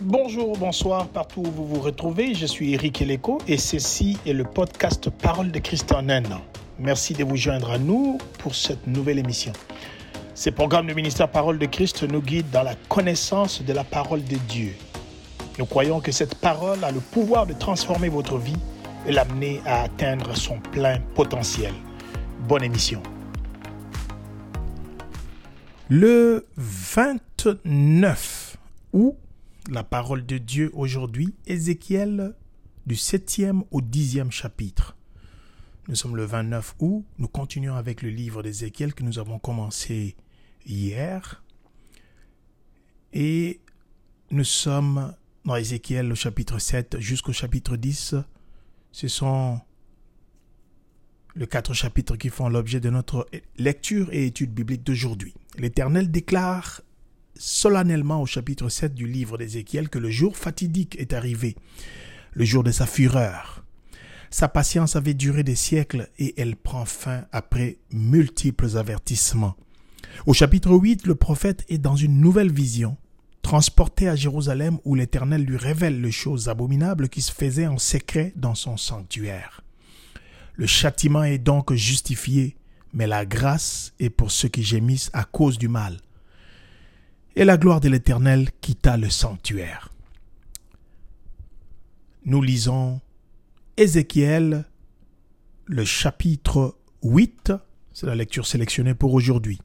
Bonjour, bonsoir, partout où vous vous retrouvez. Je suis Eric Eleko et ceci est le podcast Parole de Christ en un an. Merci de vous joindre à nous pour cette nouvelle émission. Ces programmes du ministère Parole de Christ nous guident dans la connaissance de la parole de Dieu. Nous croyons que cette parole a le pouvoir de transformer votre vie et l'amener à atteindre son plein potentiel. Bonne émission. Le 29 août, la parole de Dieu aujourd'hui, Ézéchiel du 7e au 10e chapitre. Nous sommes le 29 août, nous continuons avec le livre d'Ézéchiel que nous avons commencé hier. Et nous sommes dans Ézéchiel au chapitre 7 jusqu'au chapitre 10. Ce sont les quatre chapitres qui font l'objet de notre lecture et étude biblique d'aujourd'hui. L'Éternel déclare solennellement au chapitre 7 du livre d'Ézéchiel que le jour fatidique est arrivé, le jour de sa fureur. Sa patience avait duré des siècles et elle prend fin après multiples avertissements. Au chapitre 8, le prophète est dans une nouvelle vision, transporté à Jérusalem où l'Éternel lui révèle les choses abominables qui se faisaient en secret dans son sanctuaire. Le châtiment est donc justifié, mais la grâce est pour ceux qui gémissent à cause du mal. Et la gloire de l'Éternel quitta le sanctuaire. Nous lisons Ézéchiel, le chapitre 8, c'est la lecture sélectionnée pour aujourd'hui.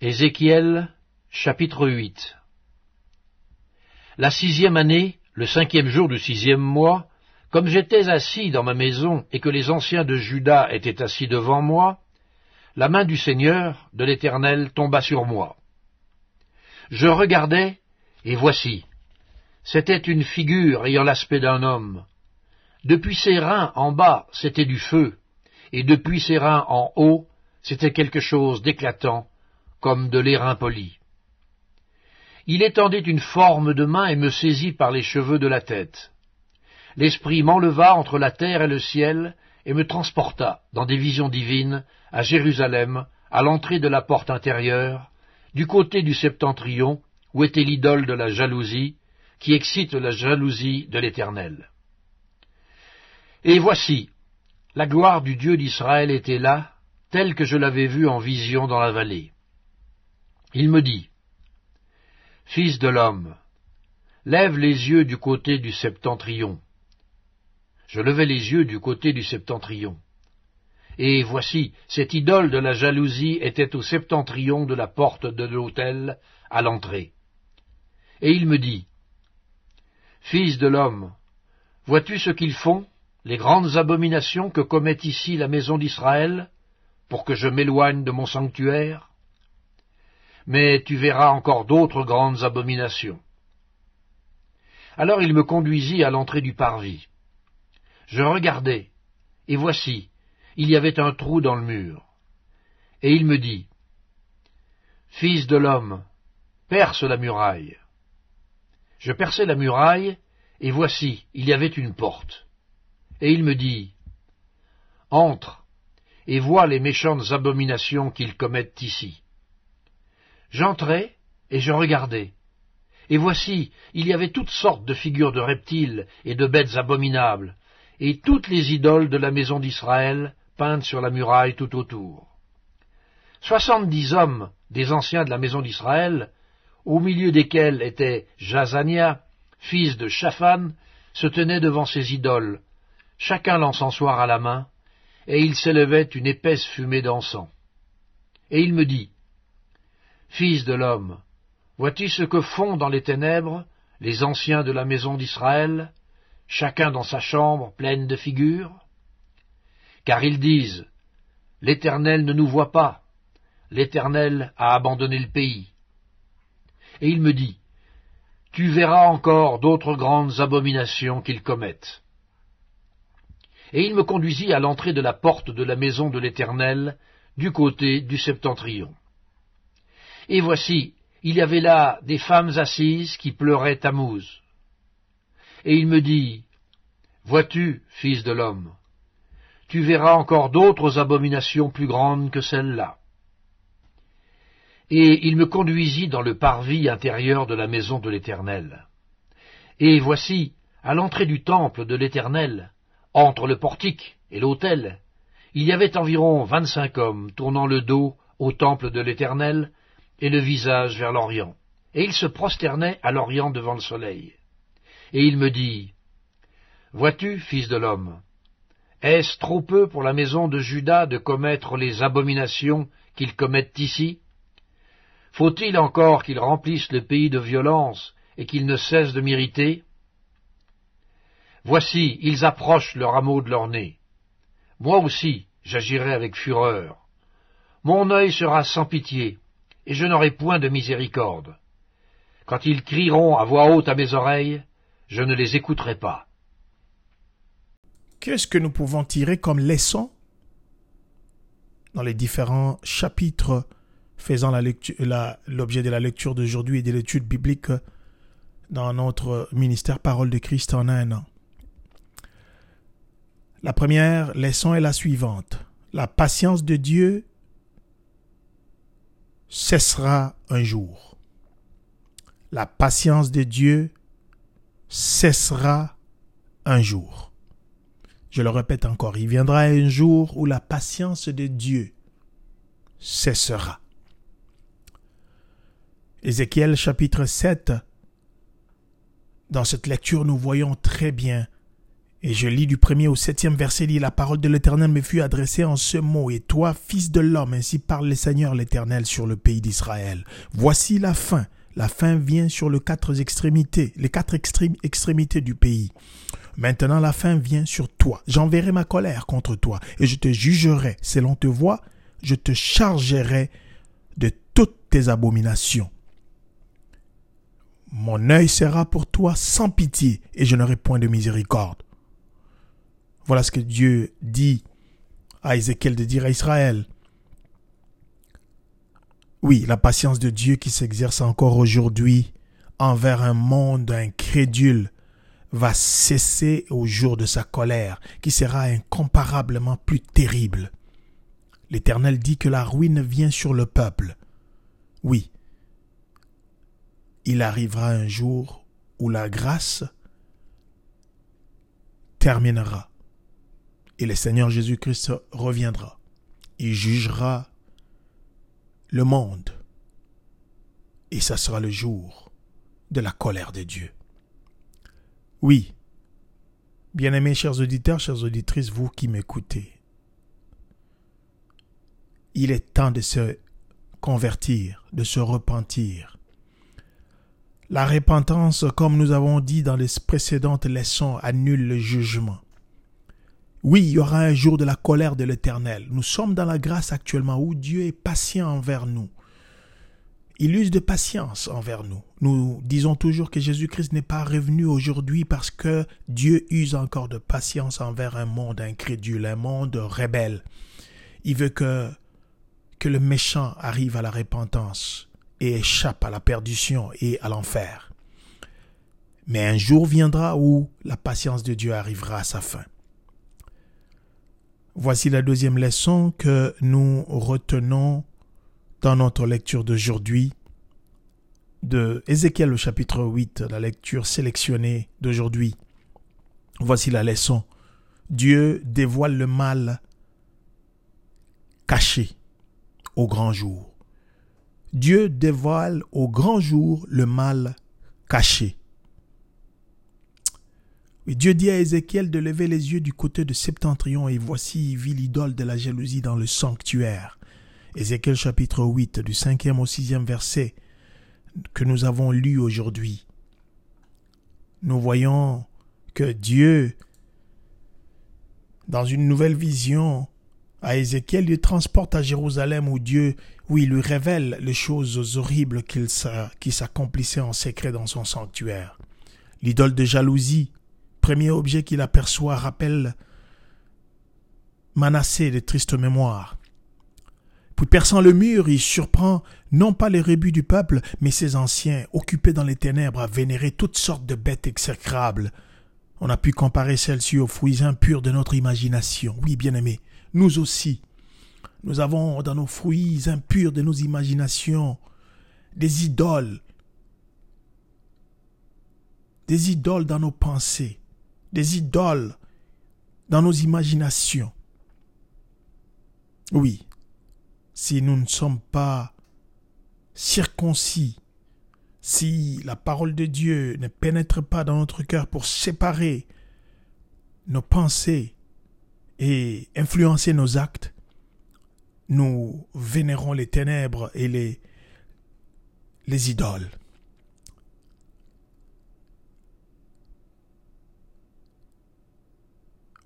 Ézéchiel, chapitre 8 La sixième année, le cinquième jour du sixième mois, comme j'étais assis dans ma maison et que les anciens de Juda étaient assis devant moi, la main du Seigneur, de l'Éternel, tomba sur moi. Je regardai, et voici, c'était une figure ayant l'aspect d'un homme. Depuis ses reins en bas, c'était du feu, et depuis ses reins en haut, c'était quelque chose d'éclatant, comme de l'airain poli. Il étendait une forme de main et me saisit par les cheveux de la tête l'Esprit m'enleva entre la terre et le ciel, et me transporta, dans des visions divines, à Jérusalem, à l'entrée de la porte intérieure, du côté du septentrion, où était l'idole de la jalousie, qui excite la jalousie de l'Éternel. Et voici, la gloire du Dieu d'Israël était là, telle que je l'avais vue en vision dans la vallée. Il me dit, Fils de l'homme, lève les yeux du côté du septentrion, je levai les yeux du côté du septentrion. Et voici, cette idole de la jalousie était au septentrion de la porte de l'autel, à l'entrée. Et il me dit, Fils de l'homme, vois-tu ce qu'ils font, les grandes abominations que commet ici la maison d'Israël, pour que je m'éloigne de mon sanctuaire? Mais tu verras encore d'autres grandes abominations. Alors il me conduisit à l'entrée du parvis. Je regardai, et voici, il y avait un trou dans le mur. Et il me dit, Fils de l'homme, perce la muraille. Je perçai la muraille, et voici, il y avait une porte. Et il me dit, Entre, et vois les méchantes abominations qu'ils commettent ici. J'entrai, et je regardai. Et voici, il y avait toutes sortes de figures de reptiles et de bêtes abominables, et toutes les idoles de la maison d'Israël peintes sur la muraille tout autour. Soixante-dix hommes des anciens de la maison d'Israël, au milieu desquels était Jazania, fils de Shaphan, se tenaient devant ces idoles, chacun l'encensoir à la main, et il s'élevait une épaisse fumée d'encens. Et il me dit, Fils de l'homme, vois-tu ce que font dans les ténèbres les anciens de la maison d'Israël chacun dans sa chambre pleine de figures? Car ils disent, L'Éternel ne nous voit pas, l'Éternel a abandonné le pays. Et il me dit, Tu verras encore d'autres grandes abominations qu'ils commettent. Et il me conduisit à l'entrée de la porte de la maison de l'Éternel, du côté du septentrion. Et voici, il y avait là des femmes assises qui pleuraient Tammuz et il me dit, Vois-tu, fils de l'homme, tu verras encore d'autres abominations plus grandes que celles-là. Et il me conduisit dans le parvis intérieur de la maison de l'Éternel. Et voici, à l'entrée du temple de l'Éternel, entre le portique et l'autel, il y avait environ vingt-cinq hommes tournant le dos au temple de l'Éternel et le visage vers l'Orient. Et ils se prosternaient à l'Orient devant le soleil. Et il me dit, Vois-tu, fils de l'homme, est-ce trop peu pour la maison de Judas de commettre les abominations qu'ils commettent ici? Faut-il encore qu'ils remplissent le pays de violence et qu'ils ne cessent de m'irriter? Voici, ils approchent le rameau de leur nez. Moi aussi, j'agirai avec fureur. Mon œil sera sans pitié, et je n'aurai point de miséricorde. Quand ils crieront à voix haute à mes oreilles, je ne les écouterai pas. Qu'est-ce que nous pouvons tirer comme leçon dans les différents chapitres faisant l'objet de la lecture d'aujourd'hui et de l'étude biblique dans notre ministère Parole de Christ en un an? La première leçon est la suivante. La patience de Dieu cessera un jour. La patience de Dieu cessera un jour. Je le répète encore, il viendra un jour où la patience de Dieu cessera. Ézéchiel chapitre 7. Dans cette lecture, nous voyons très bien, et je lis du premier au septième verset, dit La parole de l'Éternel me fut adressée en ce mot, et toi, fils de l'homme, ainsi parle le Seigneur l'Éternel sur le pays d'Israël. Voici la fin. La fin vient sur les quatre extrémités, les quatre extrémités du pays. Maintenant la fin vient sur toi. J'enverrai ma colère contre toi, et je te jugerai selon te voix, je te chargerai de toutes tes abominations. Mon œil sera pour toi sans pitié, et je n'aurai point de miséricorde. Voilà ce que Dieu dit à Ézéchiel de dire à Israël. Oui, la patience de Dieu qui s'exerce encore aujourd'hui envers un monde incrédule va cesser au jour de sa colère, qui sera incomparablement plus terrible. L'Éternel dit que la ruine vient sur le peuple. Oui, il arrivera un jour où la grâce terminera et le Seigneur Jésus-Christ reviendra. Il jugera le monde et ça sera le jour de la colère de Dieu. Oui. Bien-aimés chers auditeurs, chères auditrices, vous qui m'écoutez, il est temps de se convertir, de se repentir. La repentance, comme nous avons dit dans les précédentes leçons, annule le jugement. Oui, il y aura un jour de la colère de l'Éternel. Nous sommes dans la grâce actuellement où Dieu est patient envers nous il use de patience envers nous. Nous disons toujours que Jésus-Christ n'est pas revenu aujourd'hui parce que Dieu use encore de patience envers un monde incrédule, un monde rebelle. Il veut que, que le méchant arrive à la repentance et échappe à la perdition et à l'enfer. Mais un jour viendra où la patience de Dieu arrivera à sa fin. Voici la deuxième leçon que nous retenons dans notre lecture d'aujourd'hui de Ézéchiel au chapitre 8, la lecture sélectionnée d'aujourd'hui. Voici la leçon. Dieu dévoile le mal caché au grand jour. Dieu dévoile au grand jour le mal caché. Dieu dit à Ézéchiel de lever les yeux du côté de Septentrion et voici il vit l'idole de la jalousie dans le sanctuaire. Ézéchiel chapitre 8, du cinquième au sixième verset que nous avons lu aujourd'hui. Nous voyons que Dieu, dans une nouvelle vision, à Ézéchiel, lui transporte à Jérusalem où Dieu, où il lui révèle les choses horribles qui s'accomplissaient en secret dans son sanctuaire. L'idole de jalousie, premier objet qu'il aperçoit, rappelle Manassé de triste mémoire. Puis perçant le mur, il surprend non pas les rébus du peuple, mais ses anciens, occupés dans les ténèbres à vénérer toutes sortes de bêtes exécrables. On a pu comparer celles-ci aux fruits impurs de notre imagination. Oui, bien-aimés, nous aussi. nous avons dans nos fruits impurs de nos imaginations des idoles, des idoles dans nos pensées, des idoles dans nos imaginations. Oui, si nous ne sommes pas circoncis, si la parole de Dieu ne pénètre pas dans notre cœur pour séparer nos pensées et influencer nos actes, nous vénérons les ténèbres et les, les idoles.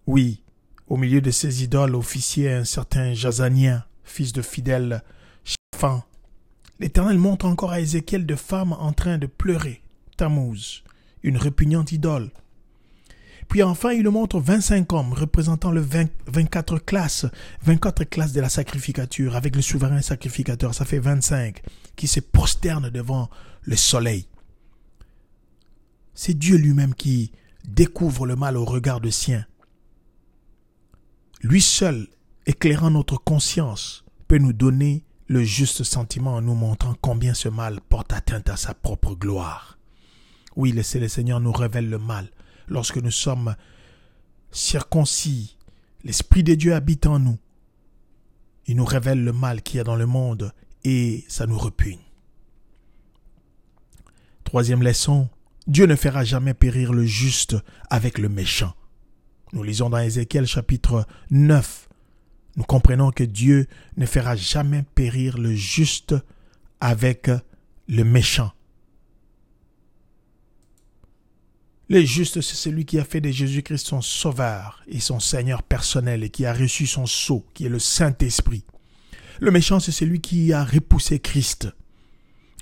Oui, au milieu de ces idoles officiait un certain Jazanien, fils de fidèle Shaphan. L'Éternel montre encore à Ézéchiel de femmes en train de pleurer, Tammuz, une répugnante idole. Puis enfin, il montre 25 hommes représentant le 24 classes, 24 classes de la sacrificature avec le souverain sacrificateur, ça fait 25, qui se prosternent devant le soleil. C'est Dieu lui-même qui découvre le mal au regard de sien. Lui seul, éclairant notre conscience, peut nous donner le juste sentiment en nous montrant combien ce mal porte atteinte à sa propre gloire. Oui, laissez le Seigneur nous révèle le mal, lorsque nous sommes circoncis, l'Esprit de Dieu habite en nous. Il nous révèle le mal qu'il y a dans le monde et ça nous repugne. Troisième leçon, Dieu ne fera jamais périr le juste avec le méchant. Nous lisons dans Ézéchiel chapitre 9. Nous comprenons que Dieu ne fera jamais périr le juste avec le méchant. Le juste, c'est celui qui a fait de Jésus-Christ son sauveur et son Seigneur personnel et qui a reçu son sceau, qui est le Saint-Esprit. Le méchant, c'est celui qui a repoussé Christ.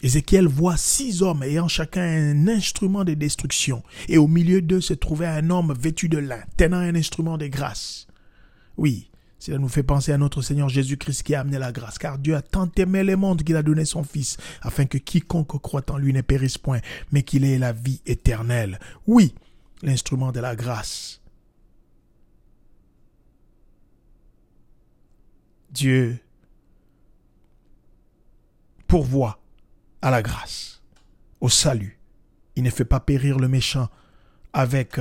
Ézéchiel voit six hommes ayant chacun un instrument de destruction, et au milieu d'eux se trouvait un homme vêtu de lin, tenant un instrument de grâce. Oui, cela nous fait penser à notre Seigneur Jésus-Christ qui a amené la grâce, car Dieu a tant aimé le monde qu'il a donné son Fils, afin que quiconque croit en lui ne périsse point, mais qu'il ait la vie éternelle. Oui, l'instrument de la grâce. Dieu pourvoit à la grâce, au salut. Il ne fait pas périr le méchant avec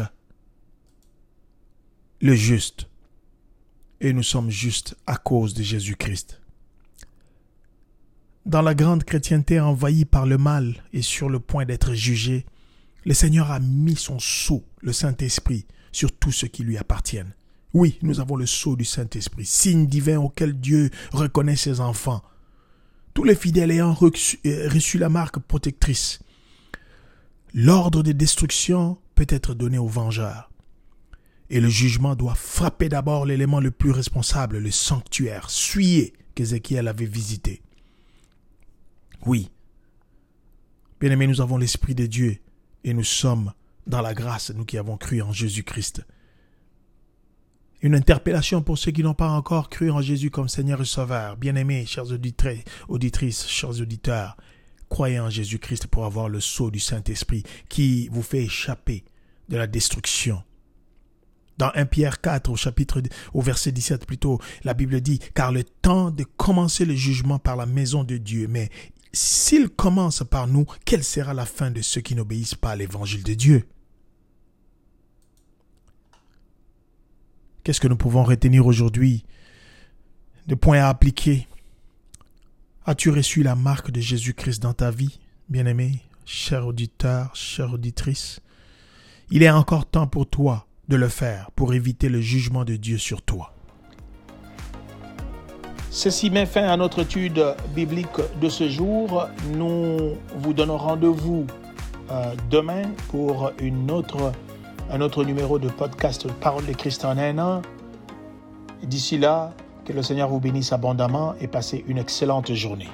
le juste et nous sommes justes à cause de Jésus-Christ. Dans la grande chrétienté envahie par le mal et sur le point d'être jugée, le Seigneur a mis son sceau, le Saint-Esprit, sur tout ce qui lui appartiennent. Oui, nous avons le sceau du Saint-Esprit, signe divin auquel Dieu reconnaît ses enfants. Tous les fidèles ayant reçu, euh, reçu la marque protectrice. L'ordre de destruction peut être donné aux vengeurs et le jugement doit frapper d'abord l'élément le plus responsable, le sanctuaire souillé qu'Ézéchiel avait visité. Oui, bien aimés, nous avons l'Esprit de Dieu et nous sommes dans la grâce, nous qui avons cru en Jésus-Christ. Une interpellation pour ceux qui n'ont pas encore cru en Jésus comme Seigneur et Sauveur. Bien-aimés, chers auditrices, chers auditeurs, croyez en Jésus-Christ pour avoir le sceau du Saint-Esprit qui vous fait échapper de la destruction dans 1 Pierre 4 au chapitre au verset 17 plutôt, la Bible dit car le temps de commencer le jugement par la maison de Dieu, mais s'il commence par nous, quelle sera la fin de ceux qui n'obéissent pas à l'évangile de Dieu? Qu'est-ce que nous pouvons retenir aujourd'hui de points à appliquer? As-tu reçu la marque de Jésus-Christ dans ta vie, bien-aimé, cher auditeur, chère auditrice? Il est encore temps pour toi de le faire pour éviter le jugement de Dieu sur toi. Ceci met fin à notre étude biblique de ce jour. Nous vous donnons rendez-vous euh, demain pour une autre, un autre numéro de podcast Parole de Christ en un an. D'ici là, que le Seigneur vous bénisse abondamment et passez une excellente journée.